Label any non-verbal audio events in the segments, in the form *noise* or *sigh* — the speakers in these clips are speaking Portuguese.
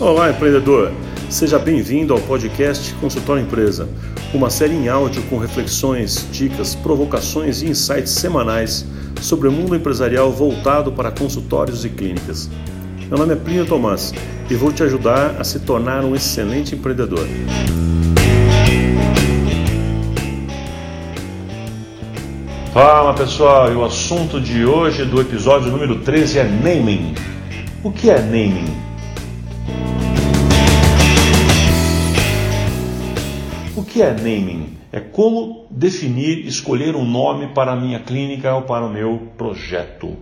Olá, empreendedor! Seja bem-vindo ao podcast Consultório Empresa, uma série em áudio com reflexões, dicas, provocações e insights semanais sobre o mundo empresarial voltado para consultórios e clínicas. Meu nome é Plínio Tomás e vou te ajudar a se tornar um excelente empreendedor. Fala pessoal, e o assunto de hoje do episódio número 13 é naming. O que é naming? Que é naming? É como definir, escolher um nome para a minha clínica ou para o meu projeto.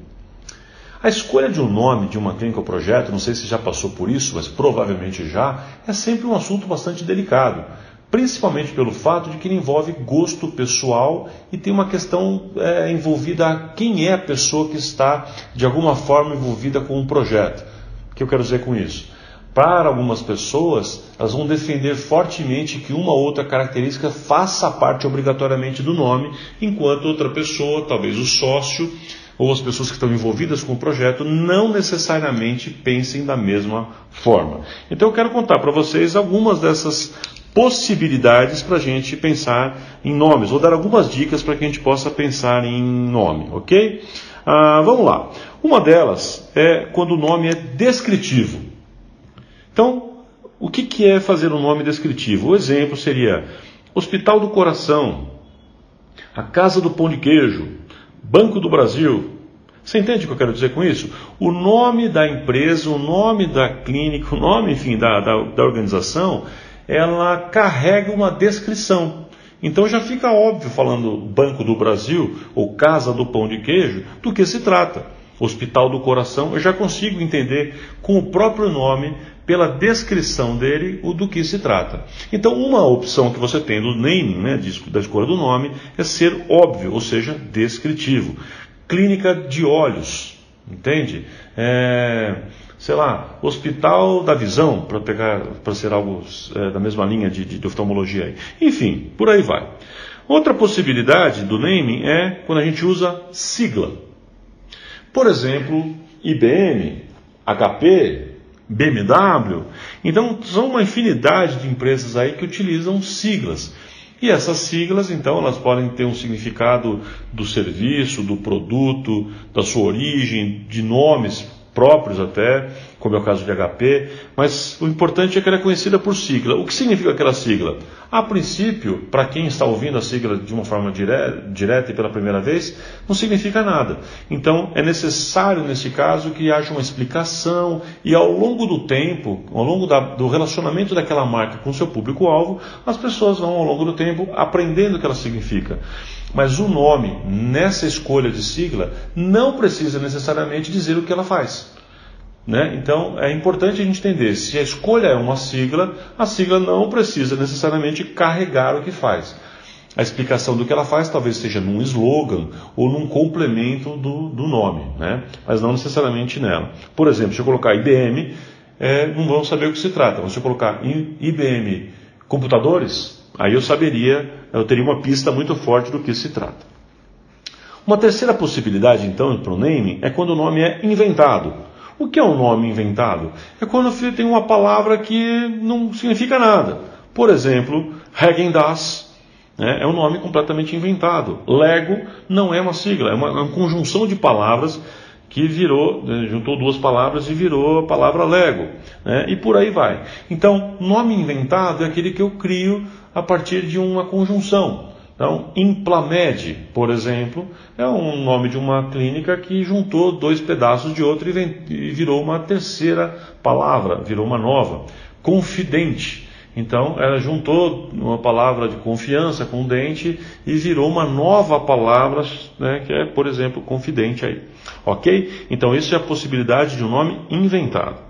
A escolha de um nome de uma clínica ou projeto, não sei se já passou por isso, mas provavelmente já, é sempre um assunto bastante delicado, principalmente pelo fato de que ele envolve gosto pessoal e tem uma questão é, envolvida quem é a pessoa que está de alguma forma envolvida com um projeto. O que eu quero dizer com isso? Para algumas pessoas, elas vão defender fortemente que uma ou outra característica faça parte obrigatoriamente do nome, enquanto outra pessoa, talvez o sócio ou as pessoas que estão envolvidas com o projeto, não necessariamente pensem da mesma forma. Então eu quero contar para vocês algumas dessas possibilidades para a gente pensar em nomes. Vou dar algumas dicas para que a gente possa pensar em nome, ok? Ah, vamos lá. Uma delas é quando o nome é descritivo. Então, o que, que é fazer um nome descritivo? O exemplo seria Hospital do Coração, a Casa do Pão de Queijo, Banco do Brasil. Você entende o que eu quero dizer com isso? O nome da empresa, o nome da clínica, o nome, enfim, da, da, da organização, ela carrega uma descrição. Então já fica óbvio, falando Banco do Brasil ou Casa do Pão de Queijo, do que se trata. Hospital do Coração, eu já consigo entender com o próprio nome pela descrição dele o do que se trata. Então, uma opção que você tem do naming, né, da escolha do nome, é ser óbvio, ou seja, descritivo. Clínica de olhos, entende? É, sei lá, Hospital da Visão, para pegar, para ser algo é, da mesma linha de, de, de oftalmologia aí. Enfim, por aí vai. Outra possibilidade do naming é quando a gente usa sigla. Por exemplo, IBM, HP, BMW. Então, são uma infinidade de empresas aí que utilizam siglas. E essas siglas, então, elas podem ter um significado do serviço, do produto, da sua origem, de nomes próprios até, como é o caso de HP, mas o importante é que ela é conhecida por sigla. O que significa aquela sigla? A princípio, para quem está ouvindo a sigla de uma forma direta, e pela primeira vez, não significa nada. Então, é necessário, nesse caso, que haja uma explicação e ao longo do tempo, ao longo da, do relacionamento daquela marca com seu público-alvo, as pessoas vão, ao longo do tempo, aprendendo o que ela significa. Mas o nome, nessa escolha de sigla, não precisa necessariamente dizer o que ela faz. Né? Então é importante a gente entender: se a escolha é uma sigla, a sigla não precisa necessariamente carregar o que faz. A explicação do que ela faz talvez seja num slogan ou num complemento do, do nome, né? mas não necessariamente nela. Por exemplo, se eu colocar IBM, é, não vão saber o que se trata. Mas se eu colocar IBM computadores, Aí eu saberia, eu teria uma pista muito forte do que se trata. Uma terceira possibilidade, então, para o naming é quando o nome é inventado. O que é um nome inventado? É quando tem uma palavra que não significa nada. Por exemplo, Häagen-Dazs né, é um nome completamente inventado. Lego não é uma sigla, é uma, uma conjunção de palavras que virou, né, juntou duas palavras e virou a palavra Lego, né, e por aí vai. Então, nome inventado é aquele que eu crio a partir de uma conjunção. Então, Implamed, por exemplo, é um nome de uma clínica que juntou dois pedaços de outro e virou uma terceira palavra, virou uma nova. Confidente. Então, ela juntou uma palavra de confiança com dente e virou uma nova palavra, né, que é, por exemplo, confidente aí. Ok? Então, isso é a possibilidade de um nome inventado.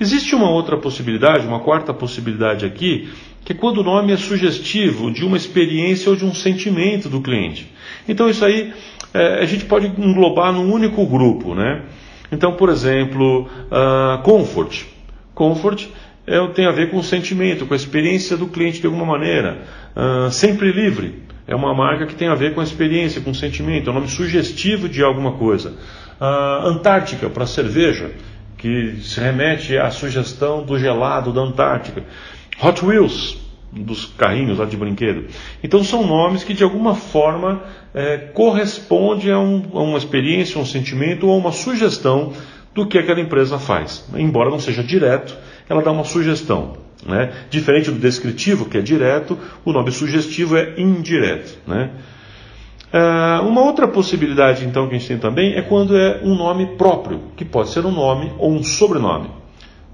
Existe uma outra possibilidade, uma quarta possibilidade aqui, que é quando o nome é sugestivo de uma experiência ou de um sentimento do cliente. Então isso aí é, a gente pode englobar num único grupo, né? Então, por exemplo, uh, comfort. Comfort é, tem a ver com o sentimento, com a experiência do cliente de alguma maneira. Uh, sempre livre é uma marca que tem a ver com a experiência, com o sentimento, é um nome sugestivo de alguma coisa. Uh, Antártica para cerveja que se remete à sugestão do gelado da Antártica. Hot Wheels, dos carrinhos lá de brinquedo. Então são nomes que de alguma forma é, correspondem a, um, a, uma experiência, um sentimento ou uma sugestão do que aquela empresa faz. Embora não seja direto, ela dá uma sugestão. Né? Diferente do descritivo, que é direto, o nome sugestivo é indireto. Né? Uh, uma outra possibilidade, então, que a gente tem também é quando é um nome próprio, que pode ser um nome ou um sobrenome.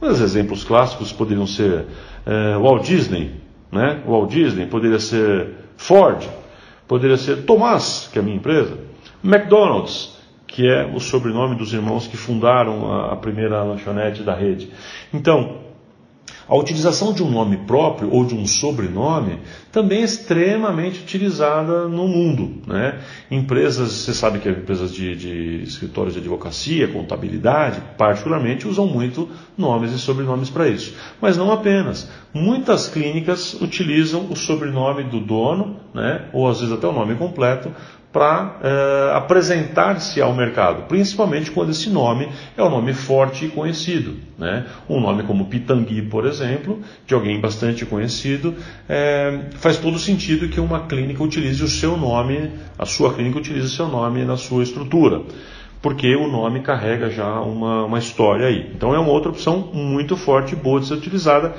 Os exemplos clássicos poderiam ser uh, Walt Disney, né? Walt Disney, poderia ser Ford, poderia ser Thomas, que é a minha empresa, McDonald's, que é o sobrenome dos irmãos que fundaram a, a primeira lanchonete da rede. Então, a utilização de um nome próprio ou de um sobrenome também é extremamente utilizada no mundo. Né? Empresas, você sabe que empresas de, de escritórios de advocacia, contabilidade, particularmente, usam muito nomes e sobrenomes para isso. Mas não apenas. Muitas clínicas utilizam o sobrenome do dono, né? ou às vezes até o nome completo, para eh, apresentar-se ao mercado, principalmente quando esse nome é um nome forte e conhecido. Né? Um nome como Pitangui, por exemplo, de alguém bastante conhecido, eh, faz todo sentido que uma clínica utilize o seu nome, a sua clínica utilize o seu nome na sua estrutura, porque o nome carrega já uma, uma história aí. Então é uma outra opção muito forte e boa de ser utilizada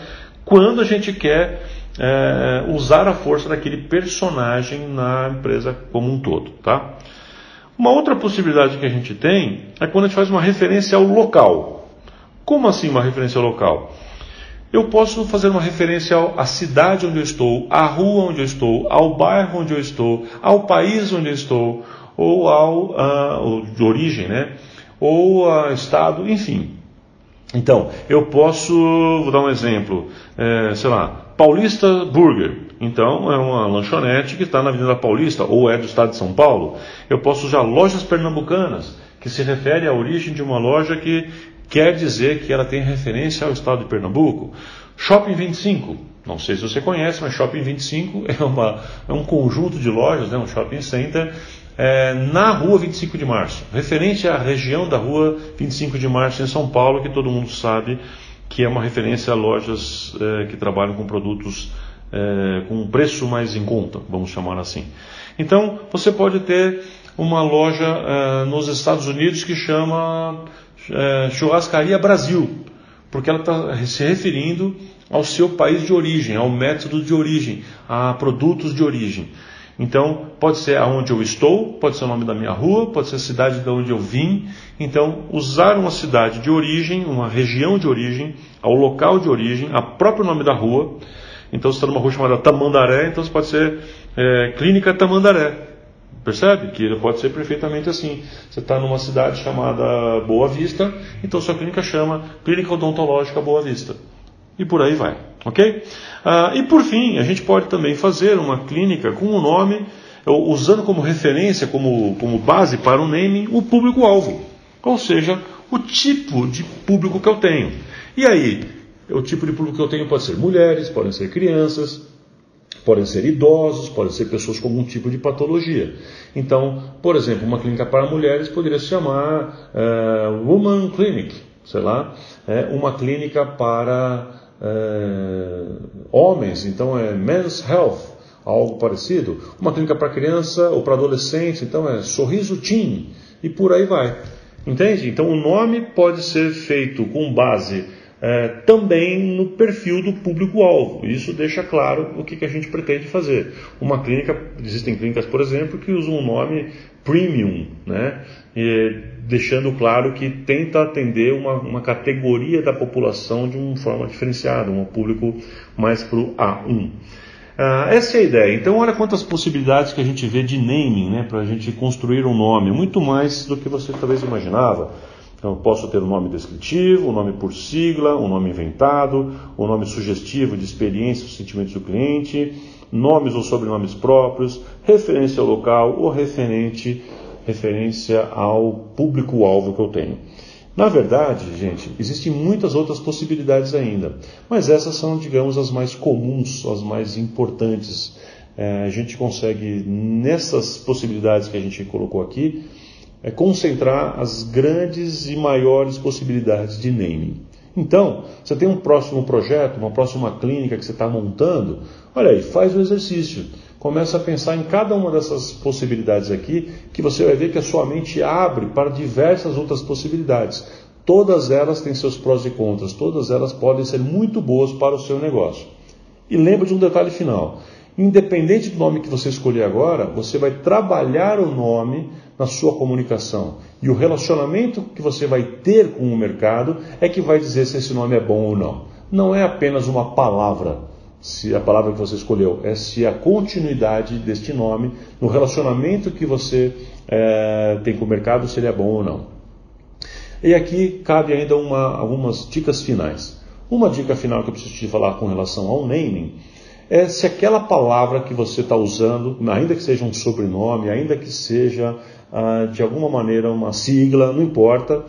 quando a gente quer é, usar a força daquele personagem na empresa como um todo. Tá? Uma outra possibilidade que a gente tem é quando a gente faz uma referência ao local. Como assim uma referência ao local? Eu posso fazer uma referência à cidade onde eu estou, à rua onde eu estou, ao bairro onde eu estou, ao país onde eu estou, ou ao uh, de origem, né? ou ao estado, enfim. Então, eu posso, vou dar um exemplo, é, sei lá, Paulista Burger. Então, é uma lanchonete que está na Avenida Paulista ou é do estado de São Paulo. Eu posso usar lojas pernambucanas, que se refere à origem de uma loja que quer dizer que ela tem referência ao estado de Pernambuco. Shopping 25. Não sei se você conhece, mas Shopping 25 *laughs* é, uma, é um conjunto de lojas, né, um shopping center, é, na rua 25 de março, referente à região da rua 25 de março em São Paulo, que todo mundo sabe que é uma referência a lojas é, que trabalham com produtos é, com um preço mais em conta, vamos chamar assim. Então, você pode ter uma loja é, nos Estados Unidos que chama Churrascaria Brasil, porque ela está se referindo ao seu país de origem, ao método de origem, a produtos de origem. Então, pode ser aonde eu estou, pode ser o nome da minha rua, pode ser a cidade de onde eu vim. Então, usar uma cidade de origem, uma região de origem, ao local de origem, a próprio nome da rua. Então, você está numa rua chamada Tamandaré, então pode ser é, Clínica Tamandaré. Percebe? Que pode ser perfeitamente assim. Você está numa cidade chamada Boa Vista, então sua clínica chama Clínica Odontológica Boa Vista. E por aí vai. Ok? Ah, e por fim, a gente pode também fazer uma clínica com o um nome, usando como referência, como, como base para o naming, o público-alvo. Ou seja, o tipo de público que eu tenho. E aí, o tipo de público que eu tenho pode ser mulheres, podem ser crianças, podem ser idosos, podem ser pessoas com algum tipo de patologia. Então, por exemplo, uma clínica para mulheres poderia se chamar uh, Woman Clinic, sei lá, é uma clínica para é, homens, então é Men's Health, algo parecido. Uma clínica para criança ou para adolescente, então é Sorriso Teen, e por aí vai. Entende? Então o nome pode ser feito com base é, também no perfil do público-alvo. Isso deixa claro o que, que a gente pretende fazer. Uma clínica, existem clínicas, por exemplo, que usam um nome premium, né? E, deixando claro que tenta atender uma, uma categoria da população de uma forma diferenciada, um público mais para o A1. Ah, essa é a ideia. Então, olha quantas possibilidades que a gente vê de naming, né, para a gente construir um nome, muito mais do que você talvez imaginava. Então, posso ter um nome descritivo, um nome por sigla, um nome inventado, um nome sugestivo de experiência, os sentimentos do cliente, nomes ou sobrenomes próprios, referência ao local ou referente, referência ao público-alvo que eu tenho. Na verdade, gente, existem muitas outras possibilidades ainda, mas essas são, digamos, as mais comuns, as mais importantes. É, a gente consegue, nessas possibilidades que a gente colocou aqui, é concentrar as grandes e maiores possibilidades de naming. Então, você tem um próximo projeto, uma próxima clínica que você está montando, olha aí, faz o exercício. Começa a pensar em cada uma dessas possibilidades aqui, que você vai ver que a sua mente abre para diversas outras possibilidades. Todas elas têm seus prós e contras, todas elas podem ser muito boas para o seu negócio. E lembre de um detalhe final: independente do nome que você escolher agora, você vai trabalhar o nome na sua comunicação. E o relacionamento que você vai ter com o mercado é que vai dizer se esse nome é bom ou não. Não é apenas uma palavra, se a palavra que você escolheu, é se a continuidade deste nome, no relacionamento que você é, tem com o mercado, se ele é bom ou não. E aqui cabe ainda uma, algumas dicas finais. Uma dica final que eu preciso te falar com relação ao naming é se aquela palavra que você está usando, ainda que seja um sobrenome, ainda que seja de alguma maneira uma sigla, não importa,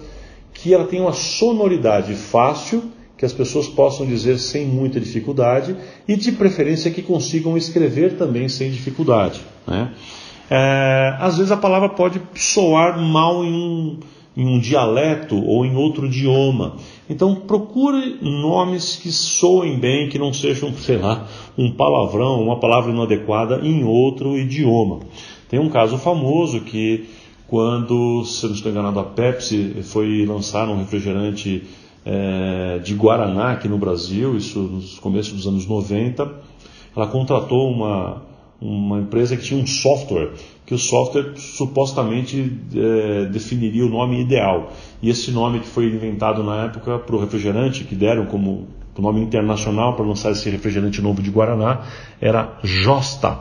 que ela tenha uma sonoridade fácil, que as pessoas possam dizer sem muita dificuldade e de preferência que consigam escrever também sem dificuldade. Né? É, às vezes a palavra pode soar mal em um em um dialeto ou em outro idioma. Então procure nomes que soem bem, que não sejam, sei lá, um palavrão, uma palavra inadequada em outro idioma. Tem um caso famoso que quando, se não estou enganado, a Pepsi foi lançar um refrigerante é, de Guaraná aqui no Brasil, isso nos começos dos anos 90, ela contratou uma, uma empresa que tinha um software que o software supostamente é, definiria o nome ideal. E esse nome que foi inventado na época para o refrigerante, que deram como nome internacional para lançar esse refrigerante novo de Guaraná, era Josta.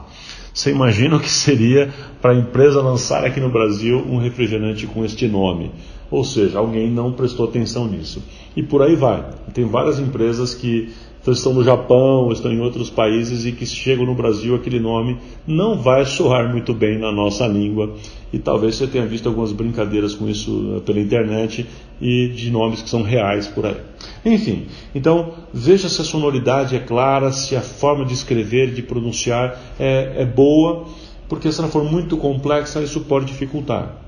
Você imagina o que seria para a empresa lançar aqui no Brasil um refrigerante com este nome? Ou seja, alguém não prestou atenção nisso. E por aí vai. Tem várias empresas que então, estão no Japão, estão em outros países e que chegam no Brasil, aquele nome não vai soar muito bem na nossa língua. E talvez você tenha visto algumas brincadeiras com isso eh, pela internet e de nomes que são reais por aí. Enfim, então veja se a sonoridade é clara, se a forma de escrever, de pronunciar é, é boa, porque se ela for muito complexa, isso pode dificultar.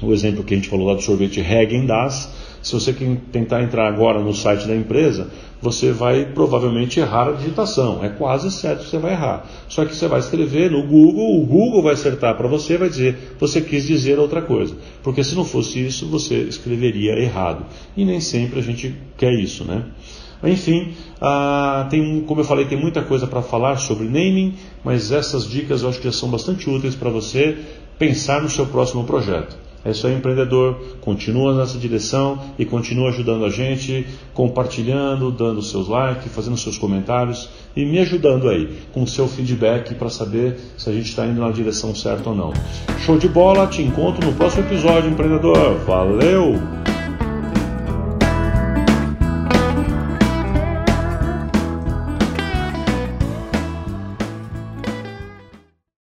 O exemplo que a gente falou lá do sorvete Häagen Dazs, se você tentar entrar agora no site da empresa, você vai provavelmente errar a digitação. É quase certo que você vai errar. Só que você vai escrever no Google, o Google vai acertar para você, vai dizer você quis dizer outra coisa. Porque se não fosse isso, você escreveria errado. E nem sempre a gente quer isso, né? Enfim, ah, tem, como eu falei, tem muita coisa para falar sobre naming, mas essas dicas eu acho que já são bastante úteis para você pensar no seu próximo projeto. É isso aí, empreendedor. Continua nessa direção e continua ajudando a gente, compartilhando, dando seus likes, fazendo seus comentários e me ajudando aí com o seu feedback para saber se a gente está indo na direção certa ou não. Show de bola, te encontro no próximo episódio, empreendedor. Valeu!